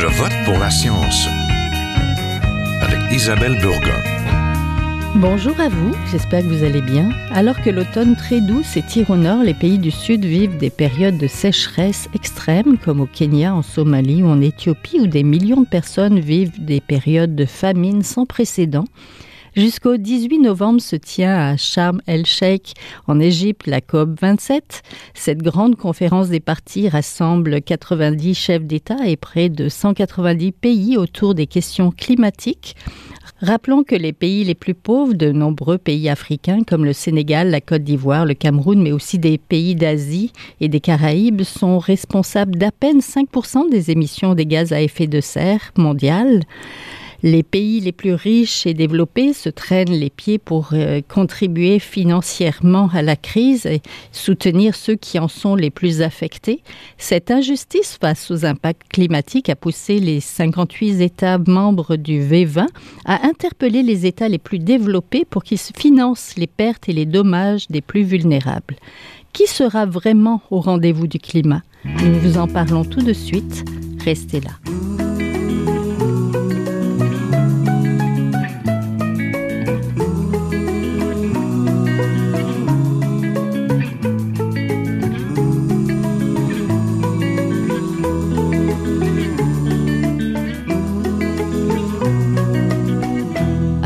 Je vote pour la science avec Isabelle Burgon. Bonjour à vous, j'espère que vous allez bien. Alors que l'automne très doux s'étire au nord, les pays du sud vivent des périodes de sécheresse extrêmes, comme au Kenya, en Somalie ou en Éthiopie, où des millions de personnes vivent des périodes de famine sans précédent. Jusqu'au 18 novembre se tient à Sharm el-Sheikh en Égypte la COP 27. Cette grande conférence des partis rassemble 90 chefs d'État et près de 190 pays autour des questions climatiques. Rappelons que les pays les plus pauvres de nombreux pays africains comme le Sénégal, la Côte d'Ivoire, le Cameroun, mais aussi des pays d'Asie et des Caraïbes sont responsables d'à peine 5% des émissions des gaz à effet de serre mondiales. Les pays les plus riches et développés se traînent les pieds pour euh, contribuer financièrement à la crise et soutenir ceux qui en sont les plus affectés. Cette injustice face aux impacts climatiques a poussé les 58 États membres du V20 à interpeller les États les plus développés pour qu'ils financent les pertes et les dommages des plus vulnérables. Qui sera vraiment au rendez-vous du climat? Nous vous en parlons tout de suite. Restez là.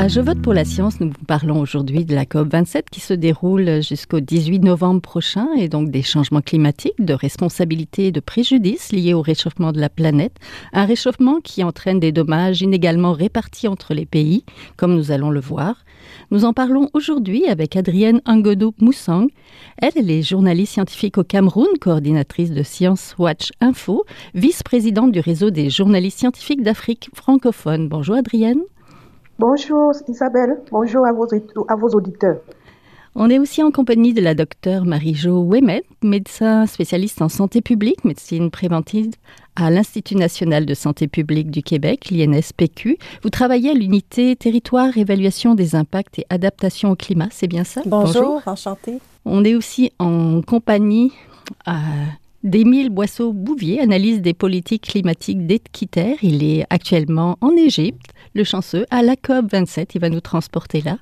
À Je vote pour la science, nous vous parlons aujourd'hui de la COP27 qui se déroule jusqu'au 18 novembre prochain et donc des changements climatiques, de responsabilités et de préjudices liés au réchauffement de la planète. Un réchauffement qui entraîne des dommages inégalement répartis entre les pays, comme nous allons le voir. Nous en parlons aujourd'hui avec Adrienne Angodo Moussang. Elle, elle est journaliste scientifique au Cameroun, coordinatrice de Science Watch Info, vice-présidente du réseau des journalistes scientifiques d'Afrique francophone. Bonjour Adrienne. Bonjour Isabelle, bonjour à vos, à vos auditeurs. On est aussi en compagnie de la docteure Marie-Jo Wemet, médecin spécialiste en santé publique, médecine préventive à l'Institut national de santé publique du Québec, l'INSPQ. Vous travaillez à l'unité territoire, évaluation des impacts et adaptation au climat, c'est bien ça? Bonjour, enchantée. On est aussi en compagnie euh, d'Émile Boisseau-Bouvier, analyse des politiques climatiques d'Équiterre. Il est actuellement en Égypte le chanceux, à la COP 27. Il va nous transporter là.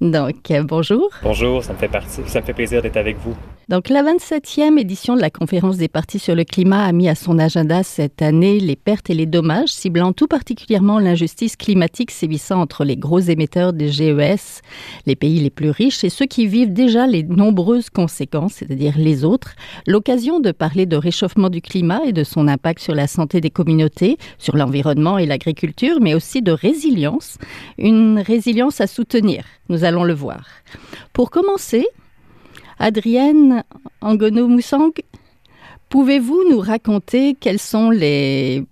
Donc, euh, bonjour. Bonjour, ça me fait partie, ça me fait plaisir d'être avec vous. Donc, la 27e édition de la conférence des partis sur le climat a mis à son agenda cette année les pertes et les dommages, ciblant tout particulièrement l'injustice climatique sévissant entre les gros émetteurs des GES, les pays les plus riches et ceux qui vivent déjà les nombreuses conséquences, c'est-à-dire les autres. L'occasion de parler de réchauffement du climat et de son impact sur la santé des communautés, sur l'environnement et l'agriculture, mais aussi de résilience, une résilience à soutenir. Nous allons le voir. Pour commencer, Adrienne Angono-Moussang, pouvez-vous nous raconter quels sont les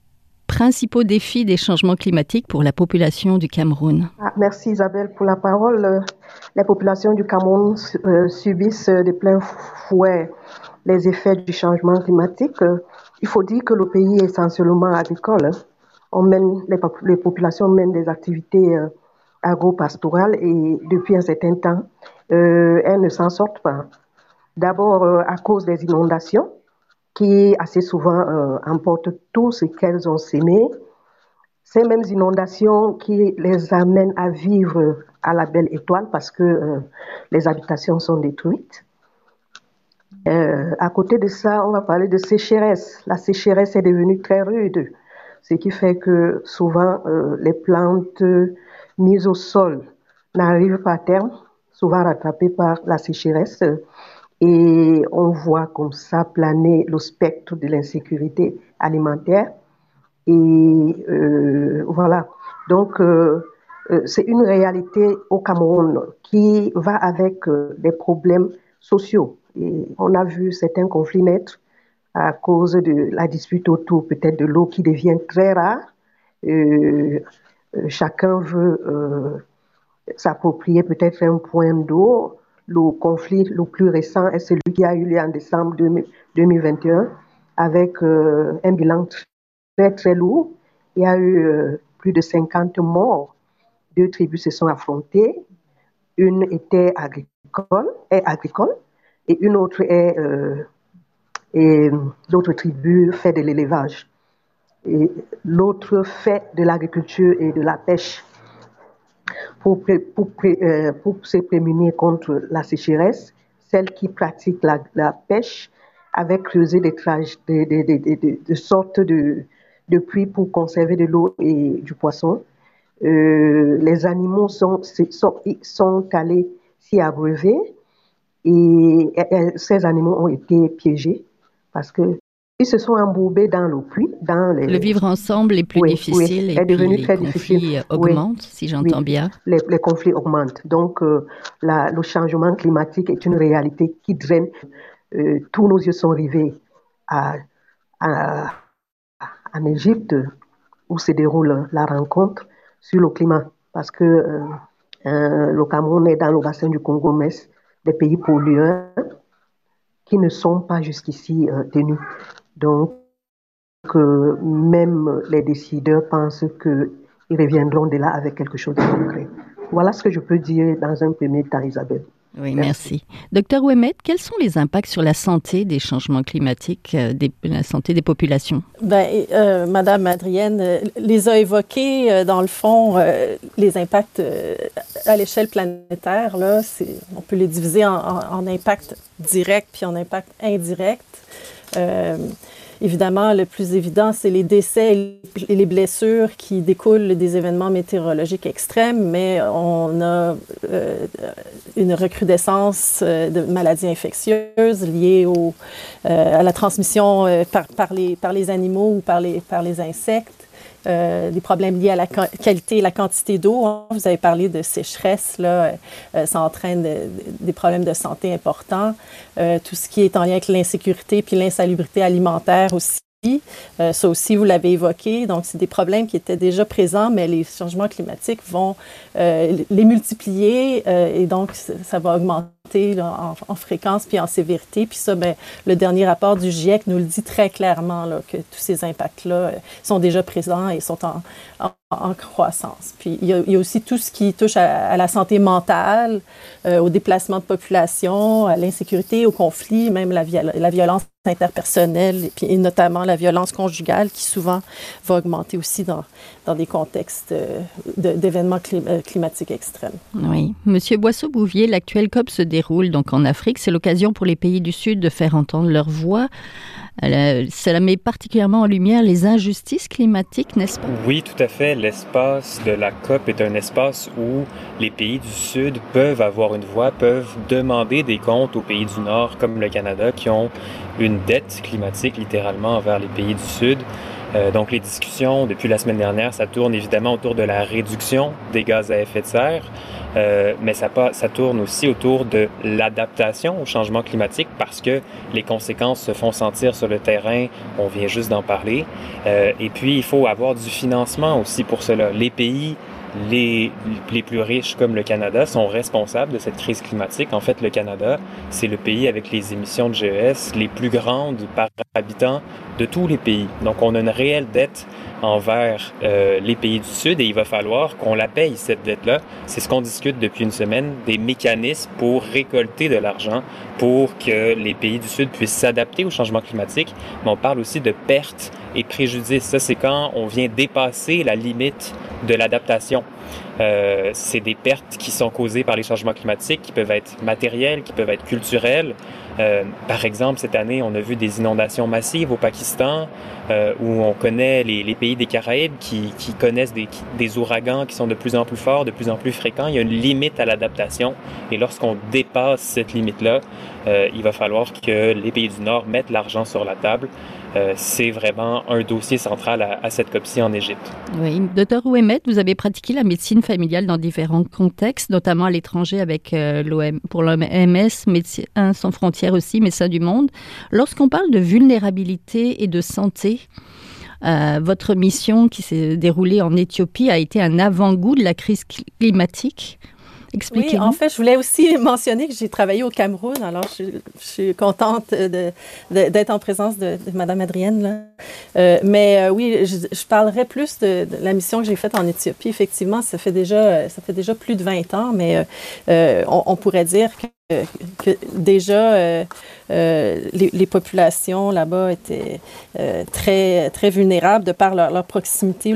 principaux défis des changements climatiques pour la population du Cameroun? Ah, Merci Isabelle pour la parole. Les populations du Cameroun euh, subissent de plein fouet les effets du changement climatique. Il faut dire que le pays est essentiellement agricole. On mène, les, populations mènent des activités euh, agro-pastorales et depuis un certain temps, euh, elles ne s'en sortent pas. D'abord à cause des inondations qui assez souvent euh, emportent tout ce qu'elles ont sémé. Ces mêmes inondations qui les amènent à vivre à la belle étoile parce que euh, les habitations sont détruites. Euh, à côté de ça, on va parler de sécheresse. La sécheresse est devenue très rude, ce qui fait que souvent euh, les plantes mises au sol n'arrivent pas à terme, souvent rattrapées par la sécheresse. Et on voit comme ça planer le spectre de l'insécurité alimentaire. Et euh, voilà. Donc, euh, euh, c'est une réalité au Cameroun qui va avec des problèmes sociaux. On a vu certains conflits naître à cause de la dispute autour peut-être de l'eau qui devient très rare. chacun veut s'approprier peut-être un point d'eau le conflit le plus récent est celui qui a eu lieu en décembre 2021 avec euh, un bilan très très lourd. Il y a eu euh, plus de 50 morts. Deux tribus se sont affrontées. Une était agricole, est agricole et une autre est euh, l'autre tribu fait de l'élevage. et l'autre fait de l'agriculture et de la pêche pour, euh, se prémunir contre la sécheresse, celle qui pratique la, pêche avec creuser des, des, des, sortes de, de puits pour conserver de l'eau et du poisson. Euh, les animaux sont, sont, sont allés s'y abreuver et, ces animaux ont été piégés parce que ils se sont embourbés dans le puits, dans les... Le vivre ensemble est plus difficile et puis les très conflits difficile. augmentent, si j'entends bien. Les, les, conflits augmentent. Donc, euh, la, le changement climatique est une réalité qui draine. Euh, tous nos yeux sont rivés à, à, en Égypte, où se déroule la rencontre sur le climat, parce que euh, euh, le Cameroun est dans le bassin du Congo-Metz, des pays pollueurs qui ne sont pas jusqu'ici euh, tenus. Donc, que même les décideurs pensent qu'ils reviendront de là avec quelque chose de concret. Voilà ce que je peux dire dans un premier temps, Isabelle. Oui, merci. Docteur Ouemet, quels sont les impacts sur la santé des changements climatiques, euh, des, la santé des populations? Ben, euh, Madame Adrienne euh, les a évoqués, euh, dans le fond, les impacts à l'échelle planétaire. Là, on peut les diviser en, en, en, impact direct puis en impact indirect. Évidemment, le plus évident, c'est les décès et les blessures qui découlent des événements météorologiques extrêmes, mais on a euh, une recrudescence euh, de maladies infectieuses liées euh, à la transmission par, les, animaux ou par les insectes. Euh, des problèmes liés à la qualité et la quantité d'eau. Vous avez parlé de sécheresse, là, euh, ça entraîne de, des problèmes de santé importants. Euh, tout ce qui est en lien avec l'insécurité puis l'insalubrité alimentaire aussi. Euh, ça aussi, vous l'avez évoqué. Donc, c'est des problèmes qui étaient déjà présents, mais les changements climatiques vont euh, les multiplier euh, et donc ça va augmenter en, fréquence puis en sévérité. Puis ça, ben, le dernier rapport du GIEC nous le dit très clairement là, que tous ces impacts-là euh, sont déjà présents et sont en, en, croissance. Puis il y, a, aussi tout ce qui touche à, la santé mentale, euh, au déplacement de population, à l'insécurité, au conflit, même la, la violence interpersonnelle et, puis, et notamment la violence conjugale qui souvent va augmenter aussi dans, dans des contextes euh, d'événements climatiques extrêmes. Oui. Monsieur Boisseau-Bouvier, l'actuelle COP se déroule déroule donc en Afrique. C'est l'occasion pour les pays du Sud de faire entendre leur voix. Cela met particulièrement en lumière les injustices climatiques, n'est-ce pas? Oui, tout à fait. L'espace de la COP est un espace où les pays du Sud peuvent avoir une voix, peuvent demander des comptes aux pays du Nord, comme le Canada, qui ont une dette climatique littéralement envers les pays du Sud. Euh, donc les discussions depuis la semaine dernière, ça tourne évidemment autour de la réduction des gaz à effet de serre, euh, mais ça, ça tourne aussi autour de l'adaptation au changement climatique parce que les conséquences se font sentir sur le terrain, on vient juste d'en parler. Euh, et puis il faut avoir du financement aussi pour cela. Les pays les, les plus riches comme le Canada sont responsables de cette crise climatique. En fait, le Canada, c'est le pays avec les émissions de GES les plus grandes par habitant de tous les pays. Donc, on a une réelle dette envers euh, les pays du Sud et il va falloir qu'on la paye, cette dette-là. C'est ce qu'on discute depuis une semaine, des mécanismes pour récolter de l'argent pour que les pays du Sud puissent s'adapter au changement climatique. Mais on parle aussi de pertes et préjudices. Ça, c'est quand on vient dépasser la limite de l'adaptation. Euh, c'est des pertes qui sont causées par les changements climatiques, qui peuvent être matériels, qui peuvent être culturels. Euh, par exemple, cette année, on a vu des inondations massives au Pakistan, euh, où on connaît les, les, pays des Caraïbes qui, qui connaissent des, des, ouragans qui sont de plus en plus forts, de plus en plus fréquents. Il y a une limite à l'adaptation. Et lorsqu'on dépasse cette limite-là, euh, il va falloir que les pays du Nord mettent l'argent sur la table. Euh, c'est vraiment un dossier central à, cette COP-ci en Égypte. Oui, docteur Ouemet, vous avez pratiqué la médecine familiale dans différents contextes, notamment à l'étranger avec euh, pour l'OMS, Médecins sans frontières aussi, Médecins du Monde. Lorsqu'on parle de vulnérabilité et de santé, votre mission qui s'est déroulée en Éthiopie a été un avant-goût de la crise climatique. Oui, en fait, je voulais aussi mentionner que j'ai travaillé au Cameroun, alors je, suis contente d'être en présence de, Mme Adrienne. Là. Euh, mais oui, je, parlerai plus de, la mission que j'ai faite en Éthiopie. Effectivement, ça fait déjà, ça fait déjà plus de 20 ans, mais on, on, pourrait dire que que déjà euh, euh, les, populations là-bas étaient euh, très, très vulnérables de par leur, proximité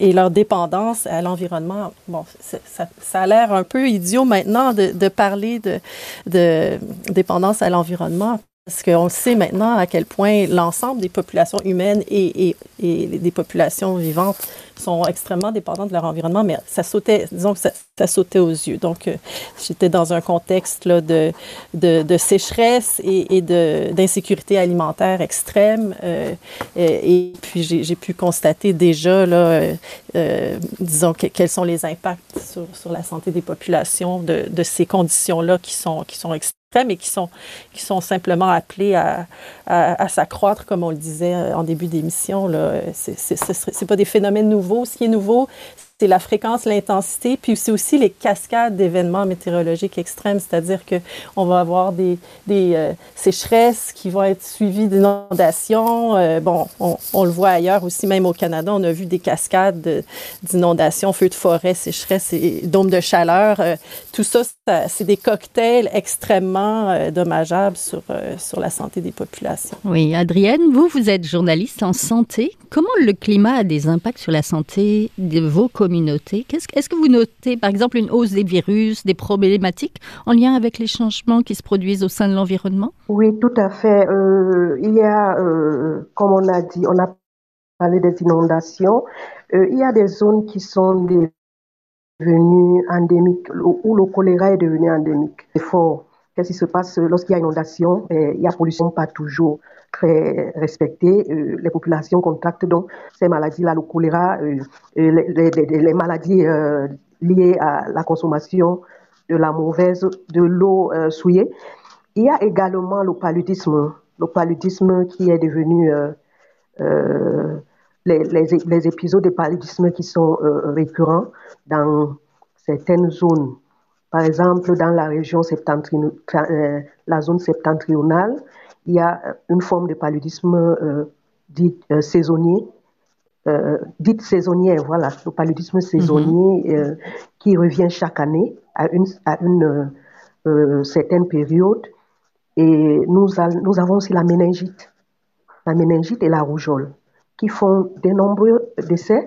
et leur dépendance à l'environnement. Bon, ça, ça, a l'air un peu idiot maintenant de, de parler de, de dépendance à l'environnement parce qu'on sait maintenant à quel point l'ensemble des populations humaines et, des populations vivantes sont extrêmement dépendantes de leur environnement, mais ça sautait, disons que ça, sautait aux yeux. Donc, euh, j'étais dans un contexte là, de, sécheresse et, d'insécurité alimentaire extrême. Euh, et, puis, j'ai pu constater déjà, là, euh, disons, quels sont les impacts sur, la santé des populations de, de ces conditions-là qui sont, qui sont extrêmes mais qui sont, qui sont simplement appelés à, à, s'accroître, comme on le disait en début d'émission. Ce n'est pas des phénomènes nouveaux. Ce qui est nouveau, c'est la fréquence, l'intensité, puis c'est aussi les cascades d'événements météorologiques extrêmes, c'est-à-dire que on va avoir des, euh, sécheresses qui vont être suivies d'inondations. Euh, bon, on, le voit ailleurs aussi, même au Canada, on a vu des cascades d'inondations, feux de forêt, sécheresses et dômes de chaleur. Euh, tout ça, c'est des cocktails extrêmement dommageables sur, sur la santé des populations. Oui, Adrienne, vous, vous êtes journaliste en santé. Comment le climat a des impacts sur la santé de vos communautés Est-ce que vous notez, par exemple, une hausse des virus, des problématiques en lien avec les changements qui se produisent au sein de l'environnement? Oui, tout à fait. Euh, il y a, euh, comme on a dit, on a parlé des inondations. Euh, il y a des zones qui sont devenues endémiques, où le choléra est devenu endémique. C'est fort. Qu'est-ce qui se passe lorsqu'il y a inondation? Et il y a pollution pas toujours très respectée. Euh, les populations contractent donc ces maladies-là, le choléra, euh, les, maladies euh, liées à la consommation de la mauvaise, de l'eau souillée. Il y a également le paludisme, le paludisme qui est devenu les, les, épisodes de paludisme qui sont récurrents dans certaines zones par exemple, dans la région septentrionale, la zone septentrionale, il y a une forme de paludisme euh, dit euh, saisonnier, euh, dite saisonnière, voilà, le paludisme saisonnier -hmm. qui revient chaque année à une, à une certaine période. Et nous, nous avons aussi la méningite, la méningite et la rougeole, qui font de nombreux décès.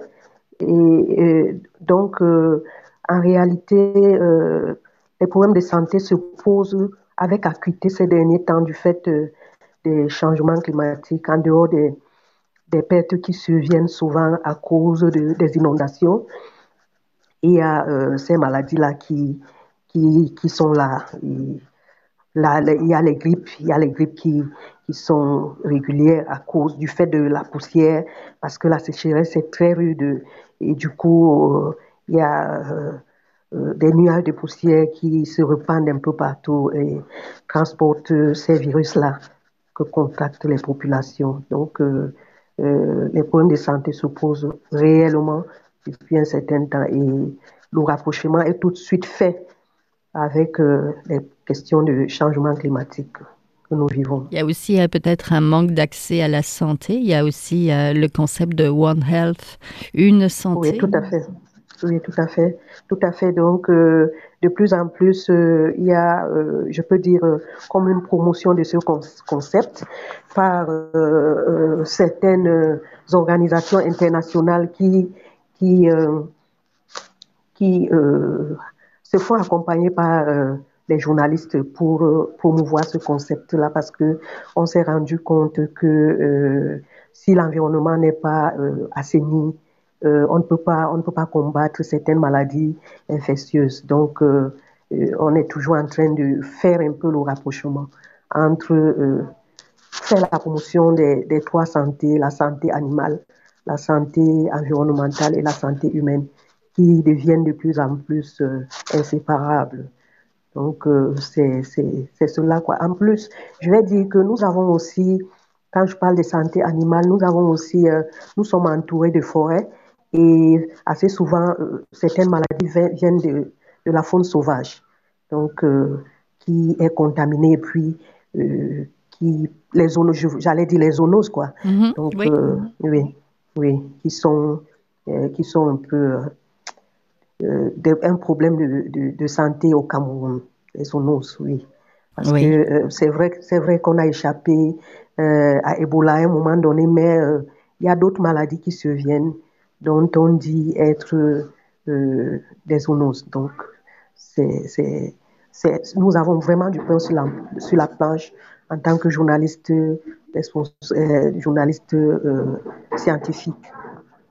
Et, et donc, en réalité, euh, les problèmes de santé se posent avec acuité ces derniers temps du fait euh, des changements climatiques, en dehors des, pertes qui surviennent souvent à cause de, des inondations. Il y a euh, ces maladies-là qui, qui, sont là. il y a les grippes, il y a les qui, qui sont régulières à cause du fait de la poussière, parce que la sécheresse est très rude. Et du coup, euh, il y a euh, des nuages de poussière qui se répandent un peu partout et transportent ces virus-là que contactent les populations. Donc, euh, les problèmes de santé se posent réellement depuis un certain temps et le rapprochement est tout de suite fait avec les questions de changement climatique que nous vivons. Il y a aussi peut-être un manque d'accès à la santé. Il y a aussi le concept de One Health, une santé. Oui, tout à fait. Oui, tout à fait, tout à fait. Donc, euh, de plus en plus, euh, il y a, euh, je peux dire, comme une promotion de ce concept par certaines organisations internationales qui qui qui se font accompagner par les journalistes pour promouvoir ce concept-là, parce que on s'est rendu compte que si l'environnement n'est pas assaini euh, on ne peut pas, on ne peut pas combattre certaines maladies infectieuses. Donc, euh, euh, on est toujours en train de faire un peu le rapprochement entre faire la promotion des, des, trois santé, la santé animale, la santé environnementale et la santé humaine, qui deviennent de plus en plus inséparables. Donc, c'est cela. Quoi. En plus, je vais dire que nous avons aussi, quand je parle de santé animale, nous avons aussi, nous sommes entourés de forêts Et assez souvent, certaines maladies viennent de, de, la faune sauvage, donc qui est contaminée et puis qui les zoonoses, j'allais dire les zoonoses quoi. Mm-hmm. Donc oui. oui. oui, qui sont qui sont un peu un problème de, de, santé au Cameroun, les zoonoses, oui. Parce que euh, c'est vrai, c'est vrai qu'on a échappé euh, à Ebola à un moment donné, mais euh, il y a d'autres maladies qui se viennent dont on dit être des zoonoses. Donc, c'est, c'est, c'est, nous avons vraiment du pain sur la, sur la planche en tant que journaliste, journaliste scientifique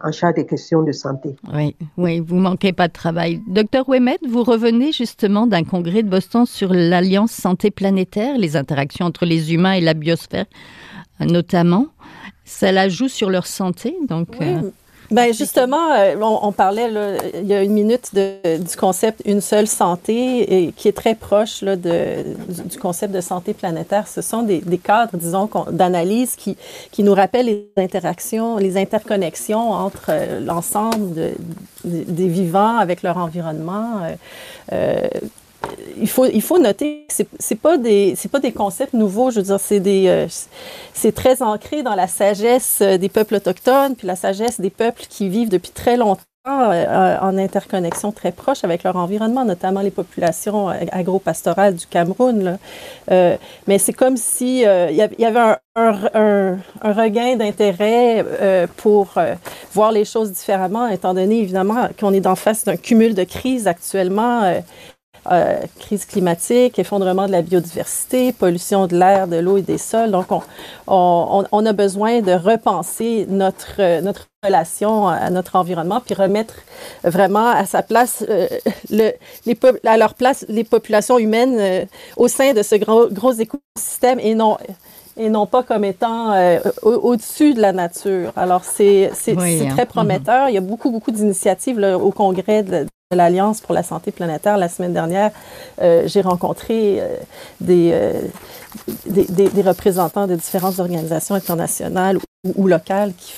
en charge des questions de santé. Oui, oui, vous manquez pas de travail. Docteur Ouemet, vous revenez justement d'un congrès de Boston sur l'Alliance Santé Planétaire, les interactions entre les humains et la biosphère, notamment. Cela joue sur leur santé, donc. Oui. Ben justement, euh, on, parlait là, il y a une minute de, du concept une seule santé et qui est très proche là, du, concept de santé planétaire. Ce sont des, cadres, disons, d'analyse qui, qui nous rappellent les interactions, les interconnexions entre euh, l'ensemble de, des vivants avec leur environnement. Euh, il faut, il faut noter que c'est pas des c'est pas des concepts nouveaux. Je veux dire, c'est des euh, c'est très ancré dans la sagesse euh, des peuples autochtones puis la sagesse des peuples qui vivent depuis très longtemps euh, en interconnexion très proche avec leur environnement, notamment les populations agro-pastorales du Cameroun. Là. mais c'est comme si il y avait un, un, un, regain d'intérêt pour voir les choses différemment, étant donné évidemment qu'on est en face d'un cumul de crises actuellement euh, crise climatique, effondrement de la biodiversité, pollution de l'air, de l'eau et des sols. Donc, on, on, on, a besoin de repenser notre, notre relation à notre environnement, puis remettre vraiment à sa place, euh, le, les, à leur place les populations humaines euh, au sein de ce gros, gros écosystème et non et non pas comme étant euh, au-dessus de la nature. Alors, c'est hein. très prometteur. Il y a beaucoup, beaucoup d'initiatives au congrès de, l'Alliance pour la santé planétaire la semaine dernière. Euh, j'ai rencontré euh, des, des, représentants de différentes organisations internationales ou, ou locales qui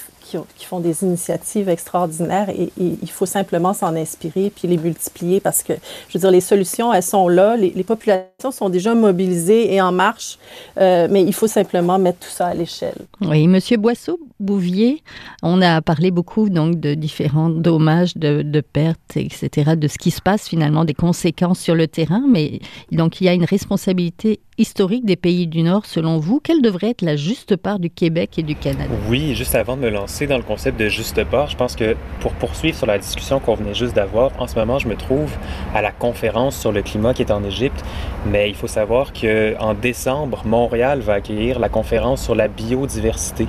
qui, font des initiatives extraordinaires et, il faut simplement s'en inspirer puis les multiplier parce que, je veux dire, les solutions, elles sont là, les, populations sont déjà mobilisées et en marche, euh, mais il faut simplement mettre tout ça à l'échelle. Oui, Monsieur Boisseau-Bouvier, on a parlé beaucoup donc de différents dommages, de, de, pertes, etc., de ce qui se passe finalement, des conséquences sur le terrain, mais donc il y a une responsabilité historique des pays du Nord, selon vous, quelle devrait être la juste part du Québec et du Canada? Oui, juste avant de me lancer dans le concept de juste part, je pense que pour poursuivre sur la discussion qu'on venait juste d'avoir, en ce moment, je me trouve à la conférence sur le climat qui est en Égypte, mais il faut savoir qu'en décembre, Montréal va accueillir la conférence sur la biodiversité,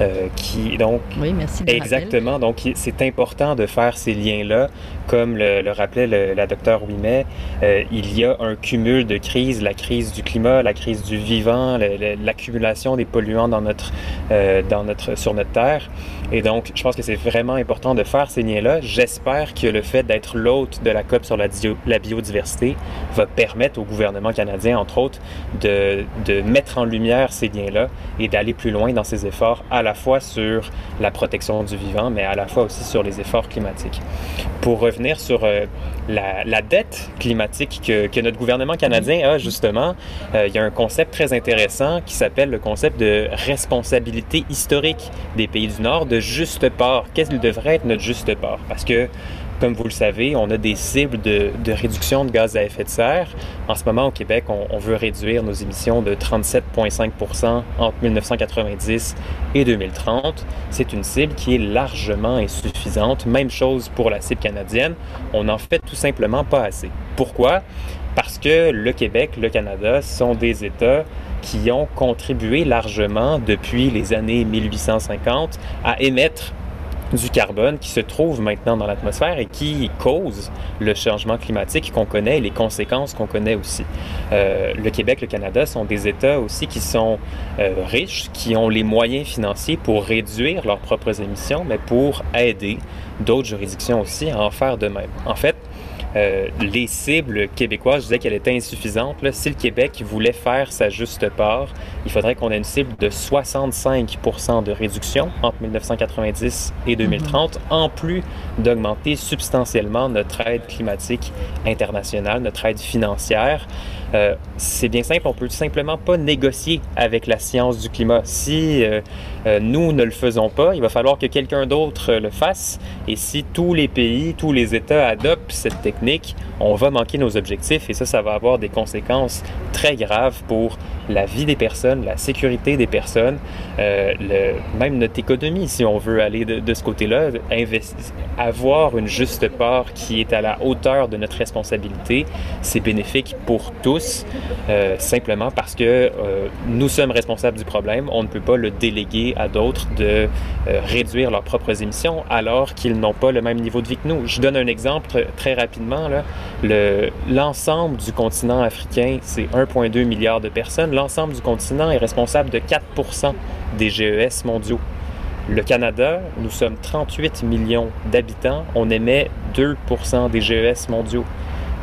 euh, qui donc... Oui, merci. exactement, donc c'est important de faire ces liens-là, comme le, rappelait la docteure Ouimet, euh, il y a un cumul de crises, la crise du climat la crise du vivant, l'accumulation des polluants dans notre, euh, dans notre, sur notre Terre. Et donc, je pense que c'est vraiment important de faire ces liens-là. J'espère que le fait d'être l'hôte de la COP sur la, biodiversité va permettre au gouvernement canadien, entre autres, de, mettre en lumière ces liens-là et d'aller plus loin dans ses efforts, à la fois sur la protection du vivant, mais à la fois aussi sur les efforts climatiques. Pour revenir sur euh, la, dette climatique que, que, notre gouvernement canadien a, justement, euh, il y a un concept très intéressant qui s'appelle le concept de responsabilité historique des pays du Nord, de juste part. Qu'est-ce qu'il devrait être notre juste part? Parce que comme vous le savez, on a des cibles de, réduction de gaz à effet de serre. En ce moment, au Québec, on, on veut réduire nos émissions de 37,5% entre 1990 et 2030. C'est une cible qui est largement insuffisante. Même chose pour la cible canadienne. On n'en fait tout simplement pas assez. Pourquoi? Parce que le Québec, le Canada sont des États qui ont contribué largement depuis les années 1850 à émettre du carbone qui se trouve maintenant dans l'atmosphère et qui cause le changement climatique qu'on connaît et les conséquences qu'on connaît aussi. Euh, le Québec, le Canada sont des États aussi qui sont euh, riches, qui ont les moyens financiers pour réduire leurs propres émissions, mais pour aider d'autres juridictions aussi à en faire de même. En fait, euh, les cibles québécoises, je disais qu'elle était insuffisante. Si le Québec voulait faire sa juste part, il faudrait qu'on ait une cible de 65% de réduction entre 1990 et 2030, mhm. en plus d'augmenter substantiellement notre aide climatique internationale, notre aide financière. Euh, c'est bien simple, on peut tout simplement pas négocier avec la science du climat. Si euh, nous ne le faisons pas, il va falloir que quelqu'un d'autre le fasse. Et si tous les pays, tous les États adoptent cette technique, on va manquer nos objectifs et ça, ça va avoir des conséquences très graves pour la vie des personnes, la sécurité des personnes, le, même notre économie, si on veut aller de, ce côté-là, avoir une juste part qui est à la hauteur de notre responsabilité, c'est bénéfique pour tous euh, simplement parce que euh, nous sommes responsables du problème. On ne peut pas le déléguer à d'autres de euh, réduire leurs propres émissions alors qu'ils n'ont pas le même niveau de vie que nous. Je donne un exemple très rapidement. L'ensemble du continent africain, c'est 1,2 milliard de personnes. L'ensemble du continent est responsable de 4% des GES mondiaux. Le Canada, nous sommes 38 millions d'habitants, on émet 2% des GES mondiaux.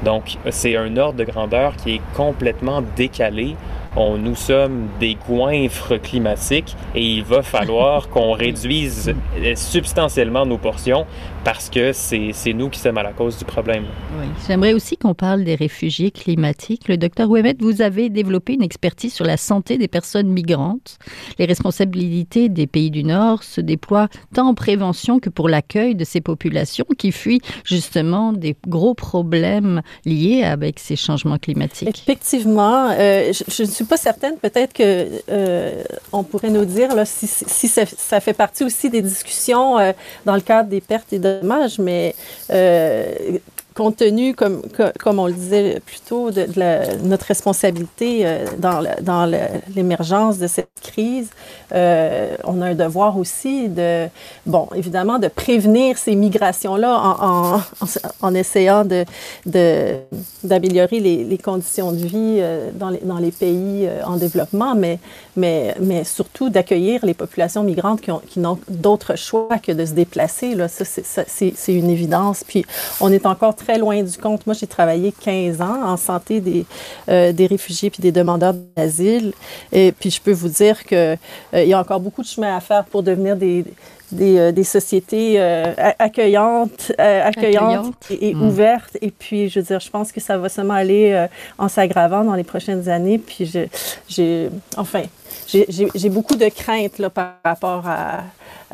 Donc, c'est un ordre de grandeur qui est complètement décalé. On, nous sommes des goinfres climatiques et il va falloir qu'on réduise substantiellement nos portions parce que c'est nous qui sommes à la cause du problème. Oui. J'aimerais aussi qu'on parle des réfugiés climatiques. Le docteur Ouemet, vous avez développé une expertise sur la santé des personnes migrantes. Les responsabilités des pays du Nord se déploient tant en prévention que pour l'accueil de ces populations qui fuient justement des gros problèmes liés avec ces changements climatiques. Effectivement, euh, je ne suis pas certaine, peut-être que euh, on pourrait nous dire là, si, si ça, ça, fait partie aussi des discussions euh, dans le cadre des pertes et de dommage, mais euh, compte tenu, comme, comme on le disait plus tôt, de, notre responsabilité euh, dans, dans l'émergence de cette crise, euh, on a un devoir aussi de, bon, évidemment, de prévenir ces migrations-là en, en, essayant de, d'améliorer les, conditions de vie euh, dans, les, dans les pays en développement, mais, mais, mais surtout d'accueillir les populations migrantes qui, ont, qui n'ont d'autre choix que de se déplacer. Là. Ça, c'est, c'est une évidence. Puis on est encore très loin du compte. Moi, j'ai travaillé 15 ans en santé des, euh, des réfugiés puis des demandeurs d'asile. Et puis, je peux vous dire qu'il euh, y a encore beaucoup de chemin à faire pour devenir des, des, euh, des sociétés accueillantes, accueillantes, et, hmm. ouvertes. Et puis, je veux dire, je pense que ça va seulement aller en s'aggravant dans les prochaines années. Puis, j'ai, enfin, j'ai beaucoup de craintes là, par rapport à,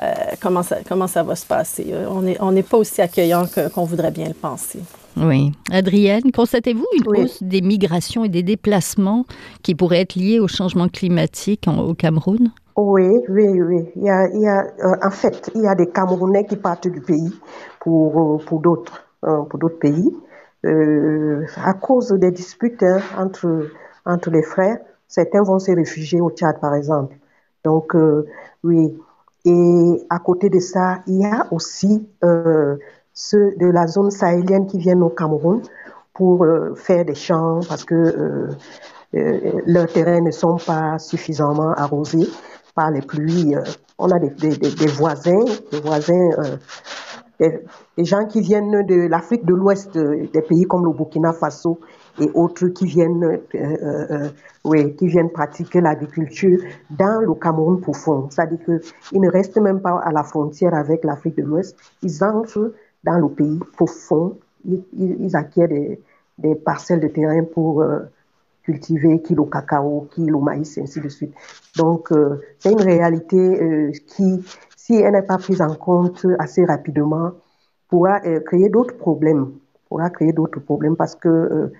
euh, comment, ça, comment ça va se passer. Euh, on n'est on pas aussi accueillant qu'on voudrait bien le penser. Oui. Adrienne, constatez-vous une hausse des migrations et des déplacements qui pourraient être liés au changement climatique au Cameroun? Oui, oui, oui. Il y a, il y a euh, en fait, il y a des Camerounais qui partent du pays pour, pour d'autres pour d'autres pays à cause des disputes hein, entre, entre les frères. Certains vont se réfugier au Tchad, par exemple. Donc, oui, et à côté de ça, il y a aussi euh, ceux de la zone sahélienne qui viennent au Cameroun pour euh, faire des champs parce que euh, euh, leurs terrains ne sont pas suffisamment arrosés par les pluies. on a des, des, voisins, des voisins, des, des, gens qui viennent de l'Afrique de l'Ouest, des pays comme le Burkina Faso et autres qui viennent, euh, euh, euh, oui, qui viennent pratiquer l'agriculture dans le Cameroun profond. C'est-à-dire qu'ils ne restent même pas à la frontière avec l'Afrique de l'Ouest. Ils entrent dans le pays profond. Ils, ils acquièrent des, parcelles de terrain pour euh, cultiver le cacao, le maïs, ainsi de suite. Donc, euh, c'est une réalité euh, qui, si elle n'est pas prise en compte assez rapidement, pourra créer d'autres problèmes pourra créer d'autres problèmes parce que euh,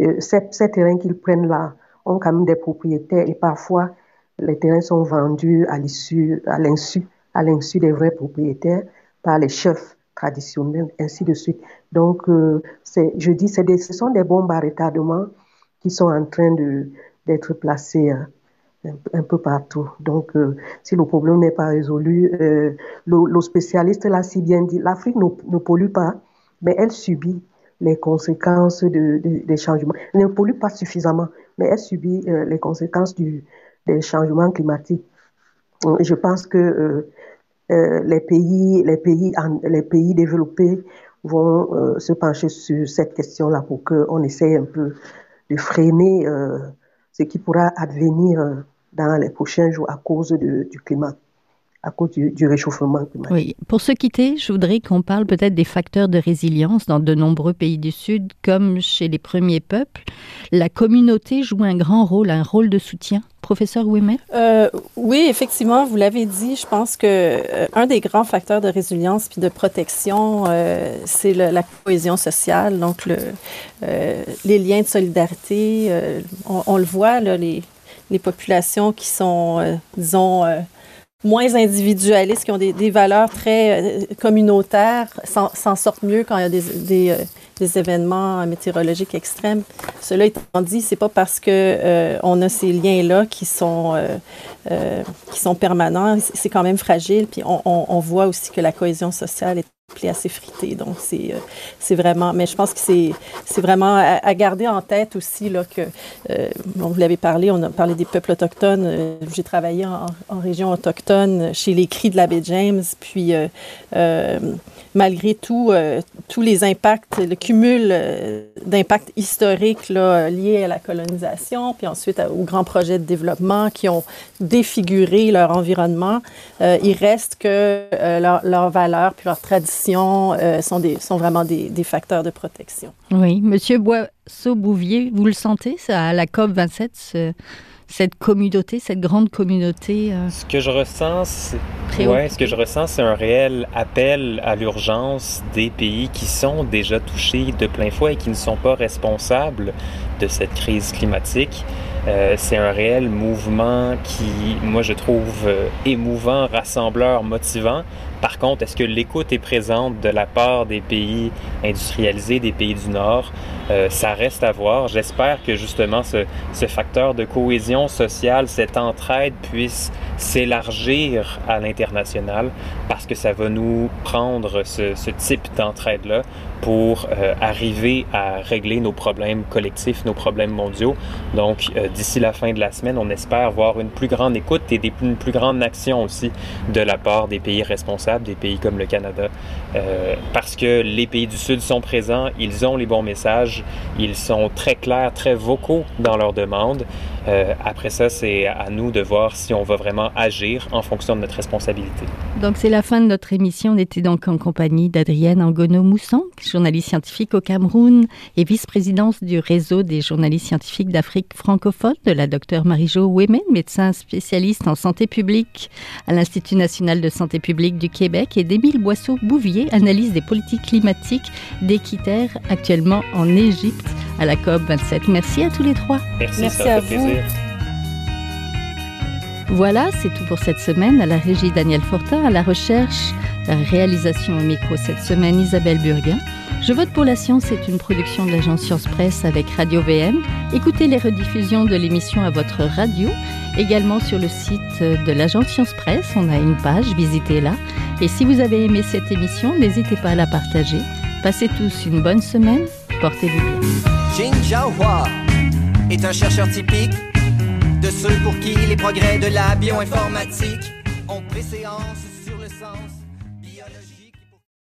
euh, ces, ces, terrains qu'ils prennent là ont quand même des propriétaires et parfois les terrains sont vendus à l'issue, à l'insu, à l'insu des vrais propriétaires par les chefs traditionnels, ainsi de suite. Donc, euh, je dis, des, ce sont des bombes à retardement qui sont en train d'être placées hein, un, peu partout. Donc, euh, si le problème n'est pas résolu, euh, le, spécialiste l'a si bien dit, l'Afrique ne, ne pollue pas, mais elle subit les conséquences de, de, des changements. Elle ne pollue pas suffisamment, mais elle subit euh, les conséquences du, des changements climatiques. Je pense que les pays, les pays, les pays développés vont se pencher sur cette question-là pour qu'on essaye un peu de freiner ce qui pourra advenir dans les prochains jours à cause du climat à cause du, réchauffement climatique. Oui. Pour se quitter, je voudrais qu'on parle peut-être des facteurs de résilience dans de nombreux pays du Sud, comme chez les premiers peuples. La communauté joue un grand rôle, un rôle de soutien. Professeur Ouimet? Euh, oui, effectivement, vous l'avez dit. Je pense que euh, un des grands facteurs de résilience puis de protection, euh, c'est la cohésion sociale, donc le, les liens de solidarité. On, on, le voit, là, les, les populations qui sont, disons, moins individualistes, qui ont des, valeurs très euh, communautaires, s'en sortent mieux quand il y a euh, des, événements météorologiques extrêmes. Cela étant dit, c'est pas parce que euh, on a ces liens-là qui sont qui sont permanents, c'est quand même fragile. Puis on, on, on voit aussi que la cohésion sociale est assez frité. Donc, c'est, c'est vraiment, mais je pense que c'est, c'est vraiment à, garder en tête aussi là, que, euh, vous l'avez parlé, on a parlé des peuples autochtones. j'ai travaillé en, région autochtone chez les Cris de la baie James, puis euh, malgré tout, euh, tous les impacts, le cumul euh, d'impacts historiques liés à la colonisation, puis ensuite aux grands projets de développement qui ont défiguré leur environnement, euh, il reste que leurs valeurs puis traditions sont, des, sont vraiment des, des, facteurs de protection. Oui. Monsieur Boisseau-Bouvier, vous le sentez, ça, à la COP 27, cette communauté, cette grande communauté euh, Ce que je ressens, c'est ouais, ce que je ressens, c'est un réel appel à l'urgence des pays qui sont déjà touchés de plein fouet et qui ne sont pas responsables de cette crise climatique. Euh, c'est un réel mouvement qui, moi, je trouve euh, émouvant, rassembleur, motivant. Par contre, est-ce que l'écoute est présente de la part des pays industrialisés, des pays du Nord? Euh, ça reste à voir. J'espère que justement ce, facteur de cohésion sociale, cette entraide puisse s'élargir à l'international parce que ça va nous prendre ce, ce type d'entraide-là pour euh, arriver à régler nos problèmes collectifs, nos problèmes mondiaux. Donc, euh, d'ici la fin de la semaine, on espère voir une plus grande écoute et des, une plus grande action aussi de la part des pays responsables, des pays comme le Canada, euh, parce que les pays du Sud sont présents, ils ont les bons messages, ils sont très clairs, très vocaux dans leurs demandes. Euh, après ça, c'est à nous de voir si on va vraiment agir en fonction de notre responsabilité. Donc, c'est la fin de notre émission. On était donc en compagnie d'Adrienne Angono-Moussan, journaliste scientifique au Cameroun et vice-présidente du réseau des journalistes scientifiques d'Afrique francophone, de la docteure Marie-Jo Ouémen, médecin spécialiste en santé publique à l'Institut national de santé publique du Québec, et d'Émile Boisseau-Bouvier, analyse des politiques climatiques d'Équiterre, actuellement en Égypte à la COP 27. Merci à tous les trois. Merci, Merci à vous. Voilà, c'est tout pour cette semaine. À la régie Daniel Fortin, à la recherche, la réalisation au micro cette semaine Isabelle Burguin. Je vote pour la science est une production de l'agence Science Presse avec Radio VM. Écoutez les rediffusions de l'émission à votre radio, également sur le site de l'agence Science Presse. On a une page, visitez-la. Et si vous avez aimé cette émission, n'hésitez pas à la partager. Passez tous une bonne semaine. Portez-vous bien. Jin Jiahua est un chercheur typique de ceux pour qui les progrès de la bioinformatique ont préséance